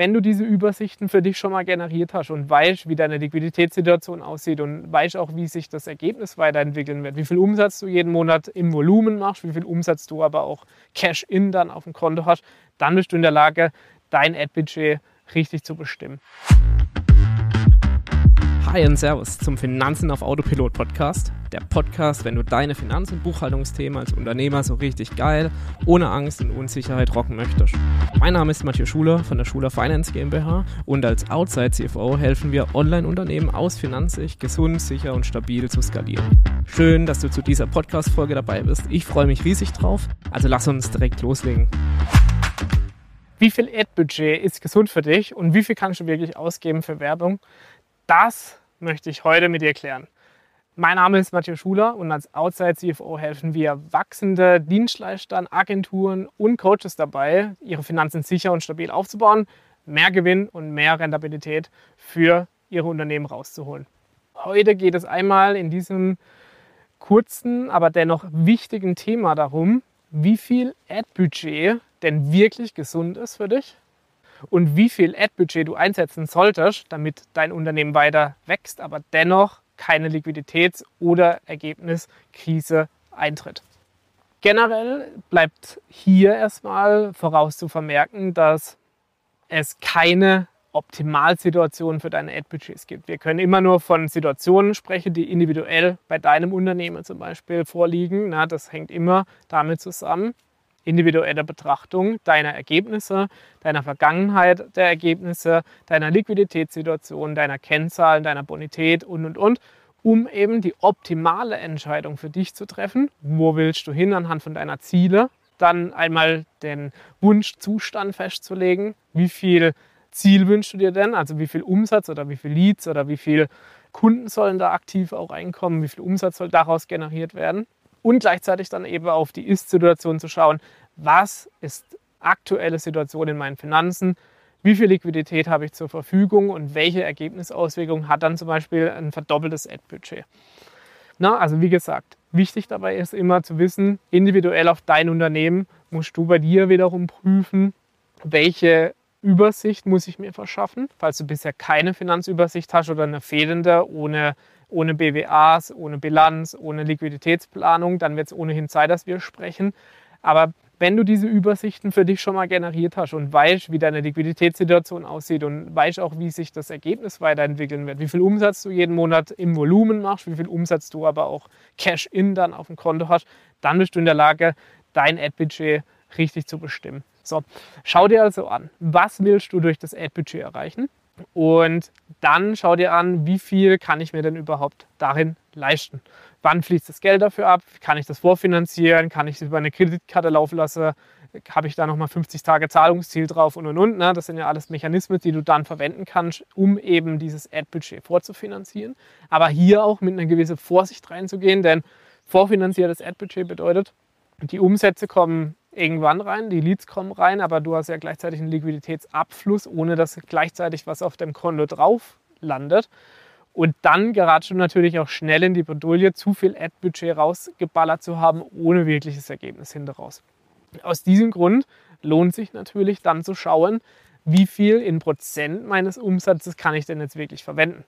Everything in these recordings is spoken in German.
wenn du diese Übersichten für dich schon mal generiert hast und weißt, wie deine Liquiditätssituation aussieht und weißt auch, wie sich das Ergebnis weiterentwickeln wird, wie viel Umsatz du jeden Monat im Volumen machst, wie viel Umsatz du aber auch Cash-in dann auf dem Konto hast, dann bist du in der Lage, dein Ad-Budget richtig zu bestimmen. Hi und Servus zum Finanzen auf Autopilot Podcast. Der Podcast, wenn du deine Finanz- und Buchhaltungsthemen als Unternehmer so richtig geil, ohne Angst und Unsicherheit rocken möchtest. Mein Name ist Matthias Schuler von der Schuler Finance GmbH und als Outside CFO helfen wir Online-Unternehmen aus Finanzsicht gesund, sicher und stabil zu skalieren. Schön, dass du zu dieser Podcast-Folge dabei bist. Ich freue mich riesig drauf. Also lass uns direkt loslegen. Wie viel Ad-Budget ist gesund für dich und wie viel kannst du wirklich ausgeben für Werbung? Das möchte ich heute mit dir klären. Mein Name ist Matthias Schuler und als Outside CFO helfen wir wachsende Dienstleistern, Agenturen und Coaches dabei, ihre Finanzen sicher und stabil aufzubauen, mehr Gewinn und mehr Rentabilität für ihre Unternehmen rauszuholen. Heute geht es einmal in diesem kurzen, aber dennoch wichtigen Thema darum, wie viel Ad-Budget denn wirklich gesund ist für dich und wie viel Ad-Budget du einsetzen solltest, damit dein Unternehmen weiter wächst, aber dennoch keine Liquiditäts- oder Ergebniskrise eintritt. Generell bleibt hier erstmal voraus zu vermerken, dass es keine Optimalsituation für deine Ad-Budgets gibt. Wir können immer nur von Situationen sprechen, die individuell bei deinem Unternehmen zum Beispiel vorliegen. Na, das hängt immer damit zusammen individuelle Betrachtung deiner Ergebnisse, deiner Vergangenheit der Ergebnisse, deiner Liquiditätssituation, deiner Kennzahlen, deiner Bonität und, und, und, um eben die optimale Entscheidung für dich zu treffen. Wo willst du hin anhand von deiner Ziele? Dann einmal den Wunschzustand festzulegen. Wie viel Ziel wünschst du dir denn? Also wie viel Umsatz oder wie viel Leads oder wie viel Kunden sollen da aktiv auch reinkommen? Wie viel Umsatz soll daraus generiert werden? Und gleichzeitig dann eben auf die Ist-Situation zu schauen, was ist aktuelle Situation in meinen Finanzen, wie viel Liquidität habe ich zur Verfügung und welche Ergebnisauswirkungen hat dann zum Beispiel ein verdoppeltes Ad-Budget. also wie gesagt, wichtig dabei ist immer zu wissen, individuell auf dein Unternehmen musst du bei dir wiederum prüfen, welche Übersicht muss ich mir verschaffen, falls du bisher keine Finanzübersicht hast oder eine fehlende ohne ohne BWAs, ohne Bilanz, ohne Liquiditätsplanung, dann wird es ohnehin Zeit, dass wir sprechen. Aber wenn du diese Übersichten für dich schon mal generiert hast und weißt, wie deine Liquiditätssituation aussieht und weißt auch, wie sich das Ergebnis weiterentwickeln wird, wie viel Umsatz du jeden Monat im Volumen machst, wie viel Umsatz du aber auch Cash-in dann auf dem Konto hast, dann bist du in der Lage, dein Ad-Budget richtig zu bestimmen. So, schau dir also an, was willst du durch das Ad-Budget erreichen? Und dann schau dir an, wie viel kann ich mir denn überhaupt darin leisten. Wann fließt das Geld dafür ab? Kann ich das vorfinanzieren? Kann ich es über eine Kreditkarte laufen lassen? Habe ich da nochmal 50 Tage Zahlungsziel drauf und und und? Ne? Das sind ja alles Mechanismen, die du dann verwenden kannst, um eben dieses Ad-Budget vorzufinanzieren. Aber hier auch mit einer gewissen Vorsicht reinzugehen, denn vorfinanziertes Ad-Budget bedeutet, die Umsätze kommen irgendwann rein, die Leads kommen rein, aber du hast ja gleichzeitig einen Liquiditätsabfluss, ohne dass gleichzeitig was auf dem Konto drauf landet. Und dann geratst du natürlich auch schnell in die Bredouille, zu viel Ad-Budget rausgeballert zu haben, ohne wirkliches Ergebnis hinter raus. Aus diesem Grund lohnt sich natürlich dann zu schauen, wie viel in Prozent meines Umsatzes kann ich denn jetzt wirklich verwenden.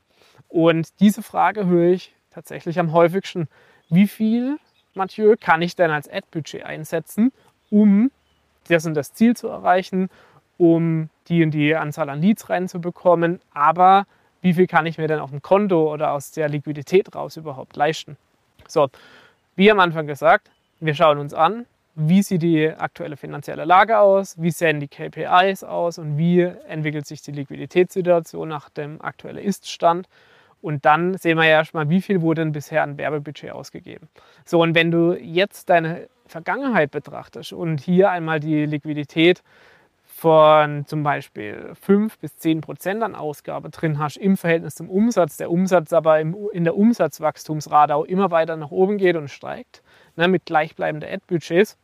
Und diese Frage höre ich tatsächlich am häufigsten. Wie viel, Mathieu, kann ich denn als Ad-Budget einsetzen, um das und das Ziel zu erreichen, um die und die Anzahl an Leads reinzubekommen. Aber wie viel kann ich mir denn auf dem Konto oder aus der Liquidität raus überhaupt leisten? So, wie am Anfang gesagt, wir schauen uns an, wie sieht die aktuelle finanzielle Lage aus, wie sehen die KPIs aus und wie entwickelt sich die Liquiditätssituation nach dem aktuellen Ist-Stand. Und dann sehen wir ja erstmal, wie viel wurde denn bisher an Werbebudget ausgegeben. So, und wenn du jetzt deine Vergangenheit betrachtest und hier einmal die Liquidität von zum Beispiel 5 bis 10 Prozent an Ausgabe drin hast im Verhältnis zum Umsatz, der Umsatz aber in der Umsatzwachstumsrate auch immer weiter nach oben geht und steigt, ne, mit gleichbleibenden Ad-Budgets,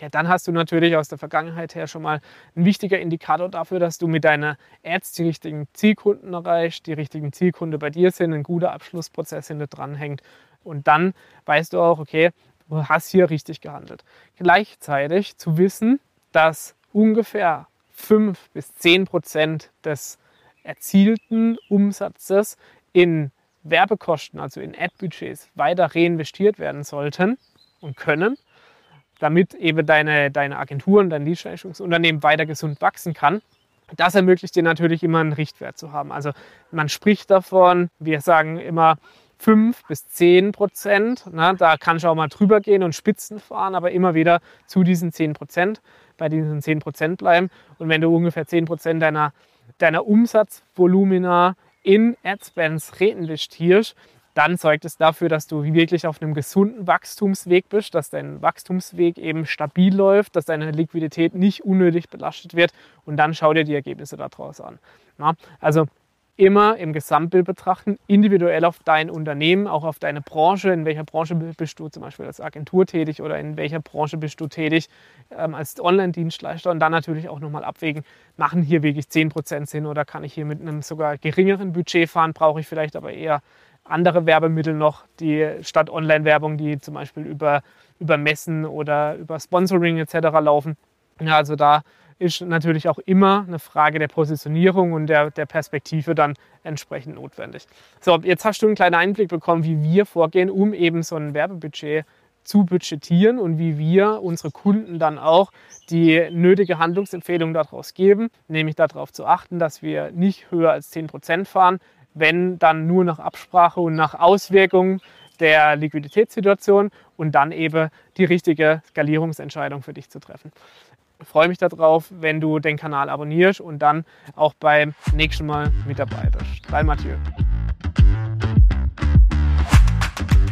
ja, dann hast du natürlich aus der Vergangenheit her schon mal ein wichtiger Indikator dafür, dass du mit deiner Ads die richtigen Zielkunden erreichst, die richtigen Zielkunden bei dir sind, ein guter Abschlussprozess hinter dran hängt. Und dann weißt du auch, okay, du hast hier richtig gehandelt. Gleichzeitig zu wissen, dass ungefähr 5 bis 10 Prozent des erzielten Umsatzes in Werbekosten, also in Ad-Budgets, weiter reinvestiert werden sollten und können, damit eben deine, deine Agenturen, dein Dienstleistungsunternehmen weiter gesund wachsen kann. Das ermöglicht dir natürlich immer einen Richtwert zu haben. Also man spricht davon, wir sagen immer 5 bis 10 Prozent. Na, da kannst du auch mal drüber gehen und Spitzen fahren, aber immer wieder zu diesen 10 Prozent, bei diesen 10 Prozent bleiben. Und wenn du ungefähr 10 Prozent deiner, deiner Umsatzvolumina in Adspends reinvestierst, dann sorgt es dafür, dass du wirklich auf einem gesunden Wachstumsweg bist, dass dein Wachstumsweg eben stabil läuft, dass deine Liquidität nicht unnötig belastet wird und dann schau dir die Ergebnisse daraus an. Na, also immer im Gesamtbild betrachten, individuell auf dein Unternehmen, auch auf deine Branche. In welcher Branche bist du zum Beispiel als Agentur tätig oder in welcher Branche bist du tätig ähm, als Online-Dienstleister und dann natürlich auch nochmal abwägen, machen hier wirklich 10% Sinn oder kann ich hier mit einem sogar geringeren Budget fahren, brauche ich vielleicht aber eher andere Werbemittel noch, die statt Online-Werbung, die zum Beispiel über, über Messen oder über Sponsoring etc. laufen. Ja, also da ist natürlich auch immer eine Frage der Positionierung und der, der Perspektive dann entsprechend notwendig. So, jetzt hast du einen kleinen Einblick bekommen, wie wir vorgehen, um eben so ein Werbebudget zu budgetieren und wie wir unsere Kunden dann auch die nötige Handlungsempfehlung daraus geben, nämlich darauf zu achten, dass wir nicht höher als 10% fahren, wenn dann nur nach Absprache und nach Auswirkungen der Liquiditätssituation und dann eben die richtige Skalierungsentscheidung für dich zu treffen. Freue mich darauf, wenn du den Kanal abonnierst und dann auch beim nächsten Mal mit dabei bist. Dein Mathieu.